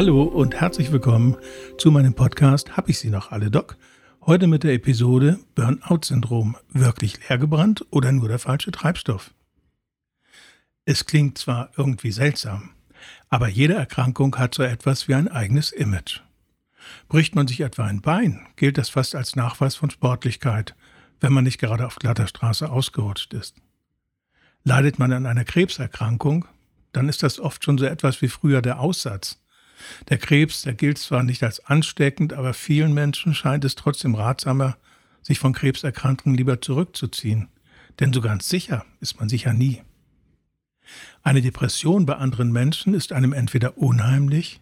Hallo und herzlich willkommen zu meinem Podcast Hab ich sie noch alle, Doc? Heute mit der Episode Burnout-Syndrom. Wirklich leergebrannt oder nur der falsche Treibstoff? Es klingt zwar irgendwie seltsam, aber jede Erkrankung hat so etwas wie ein eigenes Image. Bricht man sich etwa ein Bein, gilt das fast als Nachweis von Sportlichkeit, wenn man nicht gerade auf glatter Straße ausgerutscht ist. Leidet man an einer Krebserkrankung, dann ist das oft schon so etwas wie früher der Aussatz. Der Krebs, der gilt zwar nicht als ansteckend, aber vielen Menschen scheint es trotzdem ratsamer, sich von Krebserkrankungen lieber zurückzuziehen. Denn so ganz sicher ist man sicher nie. Eine Depression bei anderen Menschen ist einem entweder unheimlich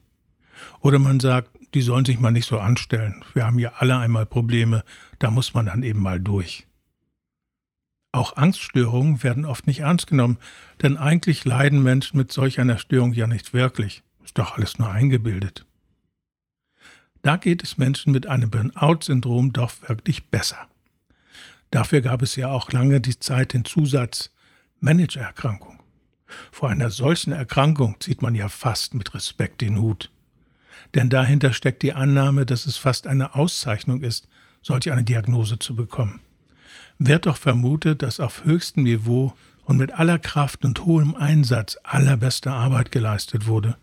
oder man sagt, die sollen sich mal nicht so anstellen. Wir haben ja alle einmal Probleme, da muss man dann eben mal durch. Auch Angststörungen werden oft nicht ernst genommen, denn eigentlich leiden Menschen mit solch einer Störung ja nicht wirklich. Ist doch alles nur eingebildet. Da geht es Menschen mit einem Burnout-Syndrom doch wirklich besser. Dafür gab es ja auch lange die Zeit den Zusatz Managererkrankung. Vor einer solchen Erkrankung zieht man ja fast mit Respekt den Hut. Denn dahinter steckt die Annahme, dass es fast eine Auszeichnung ist, solch eine Diagnose zu bekommen wird doch vermutet, dass auf höchstem Niveau und mit aller Kraft und hohem Einsatz allerbeste Arbeit geleistet wurde.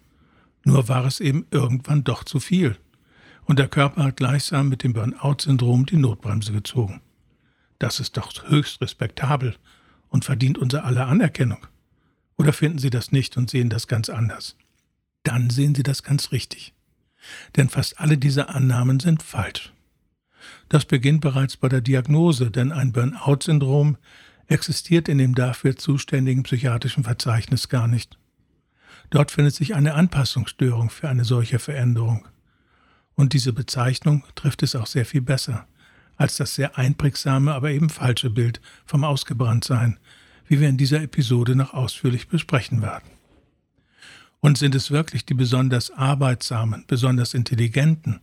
Nur war es eben irgendwann doch zu viel. Und der Körper hat gleichsam mit dem Burnout-Syndrom die Notbremse gezogen. Das ist doch höchst respektabel und verdient unser aller Anerkennung. Oder finden Sie das nicht und sehen das ganz anders? Dann sehen Sie das ganz richtig. Denn fast alle diese Annahmen sind falsch. Das beginnt bereits bei der Diagnose, denn ein Burnout-Syndrom existiert in dem dafür zuständigen psychiatrischen Verzeichnis gar nicht. Dort findet sich eine Anpassungsstörung für eine solche Veränderung. Und diese Bezeichnung trifft es auch sehr viel besser als das sehr einprägsame, aber eben falsche Bild vom Ausgebranntsein, wie wir in dieser Episode noch ausführlich besprechen werden. Und sind es wirklich die besonders arbeitsamen, besonders intelligenten,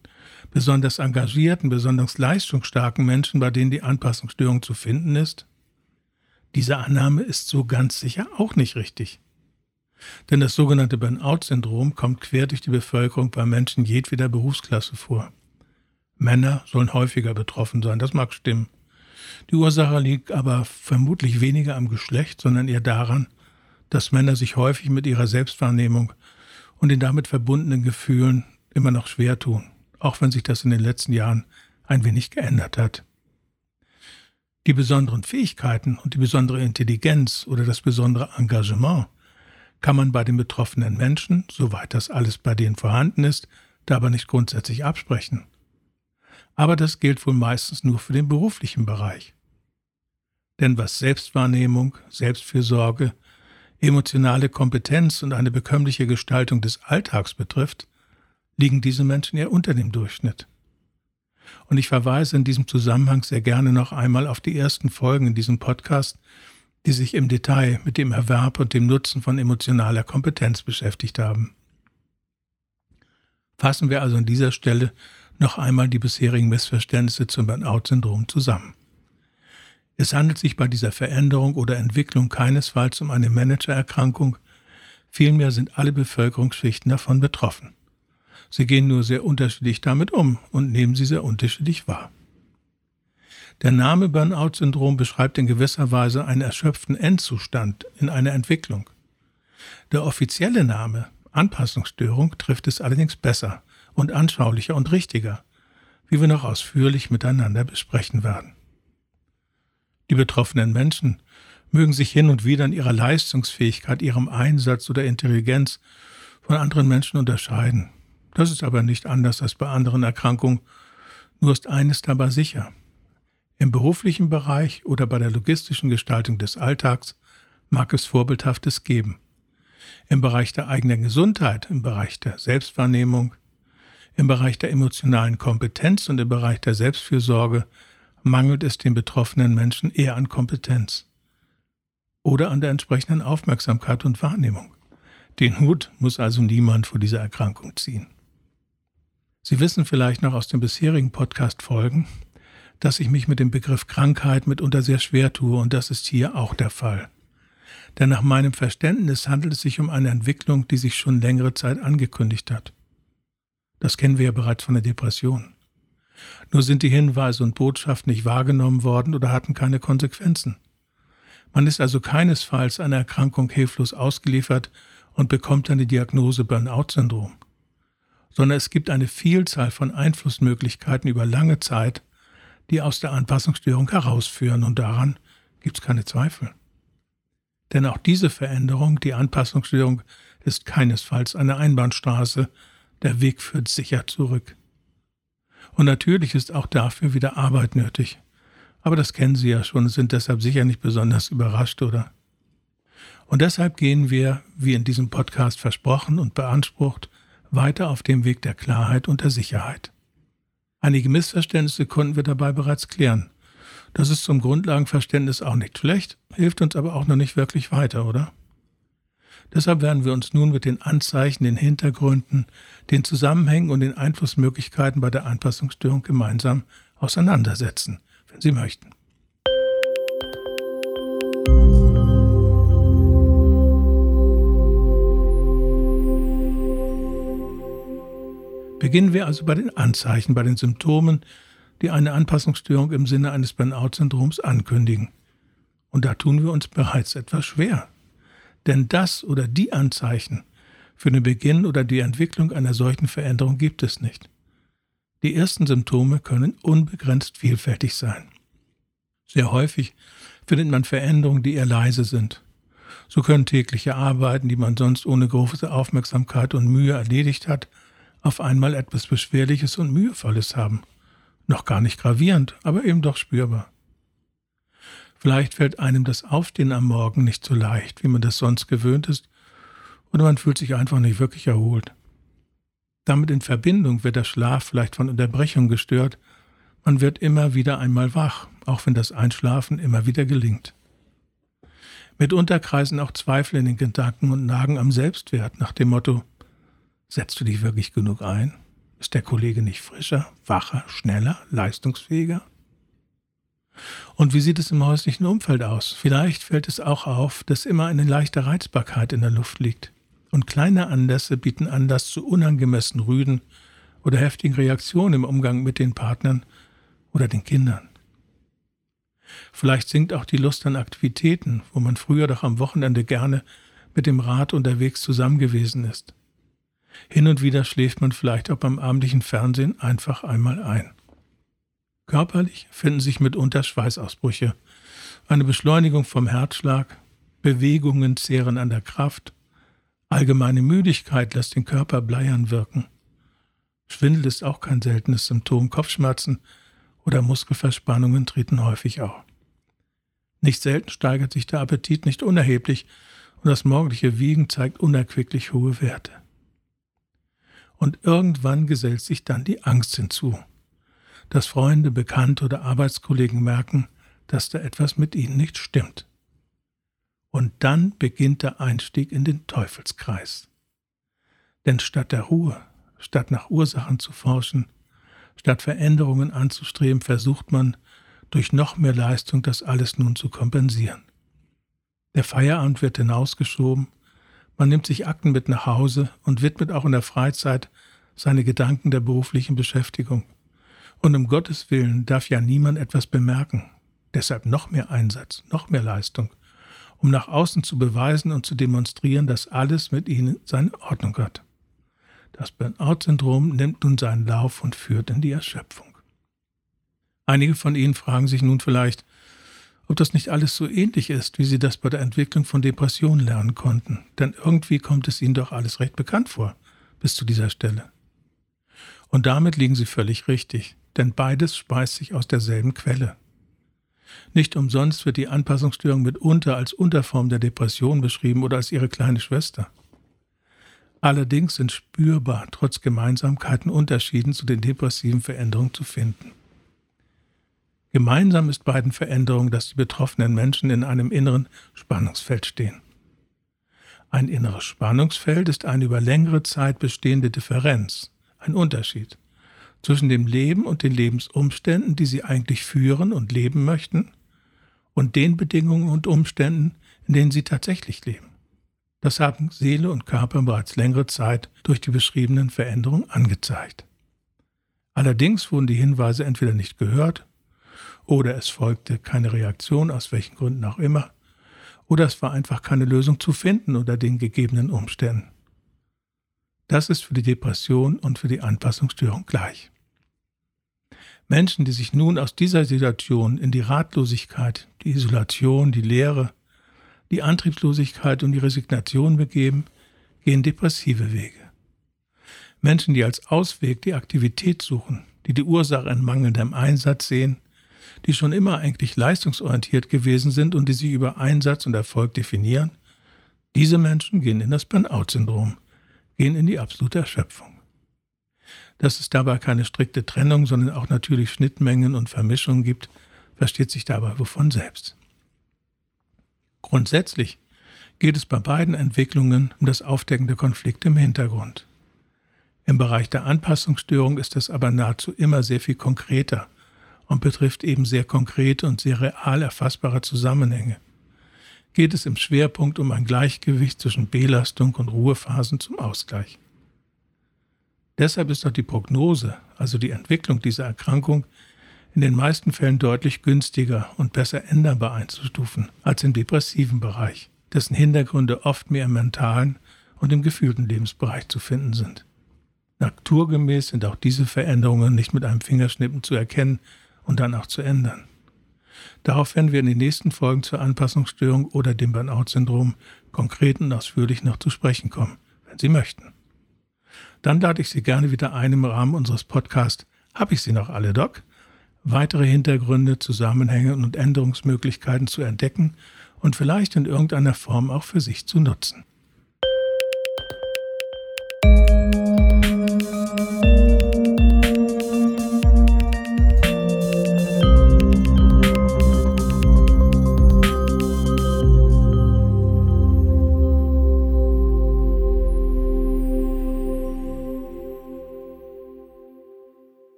besonders engagierten, besonders leistungsstarken Menschen, bei denen die Anpassungsstörung zu finden ist? Diese Annahme ist so ganz sicher auch nicht richtig. Denn das sogenannte Burnout-Syndrom kommt quer durch die Bevölkerung bei Menschen jedweder Berufsklasse vor. Männer sollen häufiger betroffen sein, das mag stimmen. Die Ursache liegt aber vermutlich weniger am Geschlecht, sondern eher daran, dass Männer sich häufig mit ihrer Selbstwahrnehmung und den damit verbundenen Gefühlen immer noch schwer tun auch wenn sich das in den letzten Jahren ein wenig geändert hat. Die besonderen Fähigkeiten und die besondere Intelligenz oder das besondere Engagement kann man bei den betroffenen Menschen, soweit das alles bei denen vorhanden ist, dabei nicht grundsätzlich absprechen. Aber das gilt wohl meistens nur für den beruflichen Bereich. Denn was Selbstwahrnehmung, Selbstfürsorge, emotionale Kompetenz und eine bekömmliche Gestaltung des Alltags betrifft, liegen diese Menschen ja unter dem Durchschnitt. Und ich verweise in diesem Zusammenhang sehr gerne noch einmal auf die ersten Folgen in diesem Podcast, die sich im Detail mit dem Erwerb und dem Nutzen von emotionaler Kompetenz beschäftigt haben. Fassen wir also an dieser Stelle noch einmal die bisherigen Missverständnisse zum Burnout-Syndrom zusammen. Es handelt sich bei dieser Veränderung oder Entwicklung keinesfalls um eine Managererkrankung, vielmehr sind alle Bevölkerungsschichten davon betroffen. Sie gehen nur sehr unterschiedlich damit um und nehmen sie sehr unterschiedlich wahr. Der Name Burnout-Syndrom beschreibt in gewisser Weise einen erschöpften Endzustand in einer Entwicklung. Der offizielle Name Anpassungsstörung trifft es allerdings besser und anschaulicher und richtiger, wie wir noch ausführlich miteinander besprechen werden. Die betroffenen Menschen mögen sich hin und wieder in ihrer Leistungsfähigkeit, ihrem Einsatz oder Intelligenz von anderen Menschen unterscheiden. Das ist aber nicht anders als bei anderen Erkrankungen. Nur ist eines dabei sicher. Im beruflichen Bereich oder bei der logistischen Gestaltung des Alltags mag es Vorbildhaftes geben. Im Bereich der eigenen Gesundheit, im Bereich der Selbstwahrnehmung, im Bereich der emotionalen Kompetenz und im Bereich der Selbstfürsorge mangelt es den betroffenen Menschen eher an Kompetenz oder an der entsprechenden Aufmerksamkeit und Wahrnehmung. Den Hut muss also niemand vor dieser Erkrankung ziehen. Sie wissen vielleicht noch aus den bisherigen Podcast-Folgen, dass ich mich mit dem Begriff Krankheit mitunter sehr schwer tue und das ist hier auch der Fall. Denn nach meinem Verständnis handelt es sich um eine Entwicklung, die sich schon längere Zeit angekündigt hat. Das kennen wir ja bereits von der Depression. Nur sind die Hinweise und Botschaften nicht wahrgenommen worden oder hatten keine Konsequenzen. Man ist also keinesfalls einer Erkrankung hilflos ausgeliefert und bekommt dann die Diagnose Burnout-Syndrom, sondern es gibt eine Vielzahl von Einflussmöglichkeiten über lange Zeit, die aus der Anpassungsstörung herausführen und daran gibt es keine Zweifel. Denn auch diese Veränderung, die Anpassungsstörung, ist keinesfalls eine Einbahnstraße, der Weg führt sicher zurück. Und natürlich ist auch dafür wieder Arbeit nötig. Aber das kennen Sie ja schon und sind deshalb sicher nicht besonders überrascht, oder? Und deshalb gehen wir, wie in diesem Podcast versprochen und beansprucht, weiter auf dem Weg der Klarheit und der Sicherheit. Einige Missverständnisse konnten wir dabei bereits klären. Das ist zum Grundlagenverständnis auch nicht schlecht, hilft uns aber auch noch nicht wirklich weiter, oder? Deshalb werden wir uns nun mit den Anzeichen, den Hintergründen, den Zusammenhängen und den Einflussmöglichkeiten bei der Anpassungsstörung gemeinsam auseinandersetzen, wenn Sie möchten. Beginnen wir also bei den Anzeichen, bei den Symptomen, die eine Anpassungsstörung im Sinne eines Burnout-Syndroms ankündigen. Und da tun wir uns bereits etwas schwer. Denn das oder die Anzeichen für den Beginn oder die Entwicklung einer solchen Veränderung gibt es nicht. Die ersten Symptome können unbegrenzt vielfältig sein. Sehr häufig findet man Veränderungen, die eher leise sind. So können tägliche Arbeiten, die man sonst ohne große Aufmerksamkeit und Mühe erledigt hat, auf einmal etwas Beschwerliches und Mühevolles haben. Noch gar nicht gravierend, aber eben doch spürbar. Vielleicht fällt einem das Aufstehen am Morgen nicht so leicht, wie man das sonst gewöhnt ist, oder man fühlt sich einfach nicht wirklich erholt. Damit in Verbindung wird der Schlaf vielleicht von Unterbrechung gestört, man wird immer wieder einmal wach, auch wenn das Einschlafen immer wieder gelingt. Mitunter kreisen auch Zweifel in den Gedanken und nagen am Selbstwert nach dem Motto, setzt du dich wirklich genug ein? Ist der Kollege nicht frischer, wacher, schneller, leistungsfähiger? Und wie sieht es im häuslichen Umfeld aus? Vielleicht fällt es auch auf, dass immer eine leichte Reizbarkeit in der Luft liegt. Und kleine Anlässe bieten Anlass zu unangemessen Rüden oder heftigen Reaktionen im Umgang mit den Partnern oder den Kindern. Vielleicht sinkt auch die Lust an Aktivitäten, wo man früher doch am Wochenende gerne mit dem Rad unterwegs zusammen gewesen ist. Hin und wieder schläft man vielleicht auch beim abendlichen Fernsehen einfach einmal ein. Körperlich finden sich mitunter Schweißausbrüche, eine Beschleunigung vom Herzschlag, Bewegungen zehren an der Kraft, allgemeine Müdigkeit lässt den Körper bleiern wirken. Schwindel ist auch kein seltenes Symptom, Kopfschmerzen oder Muskelverspannungen treten häufig auf. Nicht selten steigert sich der Appetit nicht unerheblich und das morgendliche Wiegen zeigt unerquicklich hohe Werte. Und irgendwann gesellt sich dann die Angst hinzu dass Freunde, Bekannte oder Arbeitskollegen merken, dass da etwas mit ihnen nicht stimmt. Und dann beginnt der Einstieg in den Teufelskreis. Denn statt der Ruhe, statt nach Ursachen zu forschen, statt Veränderungen anzustreben, versucht man, durch noch mehr Leistung das alles nun zu kompensieren. Der Feierabend wird hinausgeschoben, man nimmt sich Akten mit nach Hause und widmet auch in der Freizeit seine Gedanken der beruflichen Beschäftigung. Und um Gottes Willen darf ja niemand etwas bemerken. Deshalb noch mehr Einsatz, noch mehr Leistung, um nach außen zu beweisen und zu demonstrieren, dass alles mit ihnen seine Ordnung hat. Das Burnout-Syndrom nimmt nun seinen Lauf und führt in die Erschöpfung. Einige von Ihnen fragen sich nun vielleicht, ob das nicht alles so ähnlich ist, wie Sie das bei der Entwicklung von Depressionen lernen konnten. Denn irgendwie kommt es Ihnen doch alles recht bekannt vor, bis zu dieser Stelle. Und damit liegen Sie völlig richtig denn beides speist sich aus derselben Quelle. Nicht umsonst wird die Anpassungsstörung mitunter als Unterform der Depression beschrieben oder als ihre kleine Schwester. Allerdings sind spürbar trotz Gemeinsamkeiten Unterschieden zu den depressiven Veränderungen zu finden. Gemeinsam ist beiden Veränderungen, dass die betroffenen Menschen in einem inneren Spannungsfeld stehen. Ein inneres Spannungsfeld ist eine über längere Zeit bestehende Differenz, ein Unterschied zwischen dem Leben und den Lebensumständen, die sie eigentlich führen und leben möchten, und den Bedingungen und Umständen, in denen sie tatsächlich leben. Das haben Seele und Körper bereits längere Zeit durch die beschriebenen Veränderungen angezeigt. Allerdings wurden die Hinweise entweder nicht gehört oder es folgte keine Reaktion, aus welchen Gründen auch immer, oder es war einfach keine Lösung zu finden unter den gegebenen Umständen. Das ist für die Depression und für die Anpassungsstörung gleich. Menschen, die sich nun aus dieser Situation in die Ratlosigkeit, die Isolation, die Leere, die Antriebslosigkeit und die Resignation begeben, gehen depressive Wege. Menschen, die als Ausweg die Aktivität suchen, die die Ursache in mangelndem Einsatz sehen, die schon immer eigentlich leistungsorientiert gewesen sind und die sich über Einsatz und Erfolg definieren, diese Menschen gehen in das Burnout-Syndrom, gehen in die absolute Erschöpfung. Dass es dabei keine strikte Trennung, sondern auch natürlich Schnittmengen und Vermischungen gibt, versteht sich dabei wovon selbst. Grundsätzlich geht es bei beiden Entwicklungen um das Aufdecken der Konflikte im Hintergrund. Im Bereich der Anpassungsstörung ist es aber nahezu immer sehr viel konkreter und betrifft eben sehr konkrete und sehr real erfassbare Zusammenhänge. Geht es im Schwerpunkt um ein Gleichgewicht zwischen Belastung und Ruhephasen zum Ausgleich. Deshalb ist auch die Prognose, also die Entwicklung dieser Erkrankung, in den meisten Fällen deutlich günstiger und besser änderbar einzustufen als im depressiven Bereich, dessen Hintergründe oft mehr im mentalen und im gefühlten Lebensbereich zu finden sind. Naturgemäß sind auch diese Veränderungen nicht mit einem Fingerschnippen zu erkennen und dann auch zu ändern. Darauf werden wir in den nächsten Folgen zur Anpassungsstörung oder dem Burnout-Syndrom konkret und ausführlich noch zu sprechen kommen, wenn Sie möchten. Dann lade ich Sie gerne wieder ein im Rahmen unseres Podcasts Hab ich Sie noch alle, Doc? weitere Hintergründe, Zusammenhänge und Änderungsmöglichkeiten zu entdecken und vielleicht in irgendeiner Form auch für sich zu nutzen.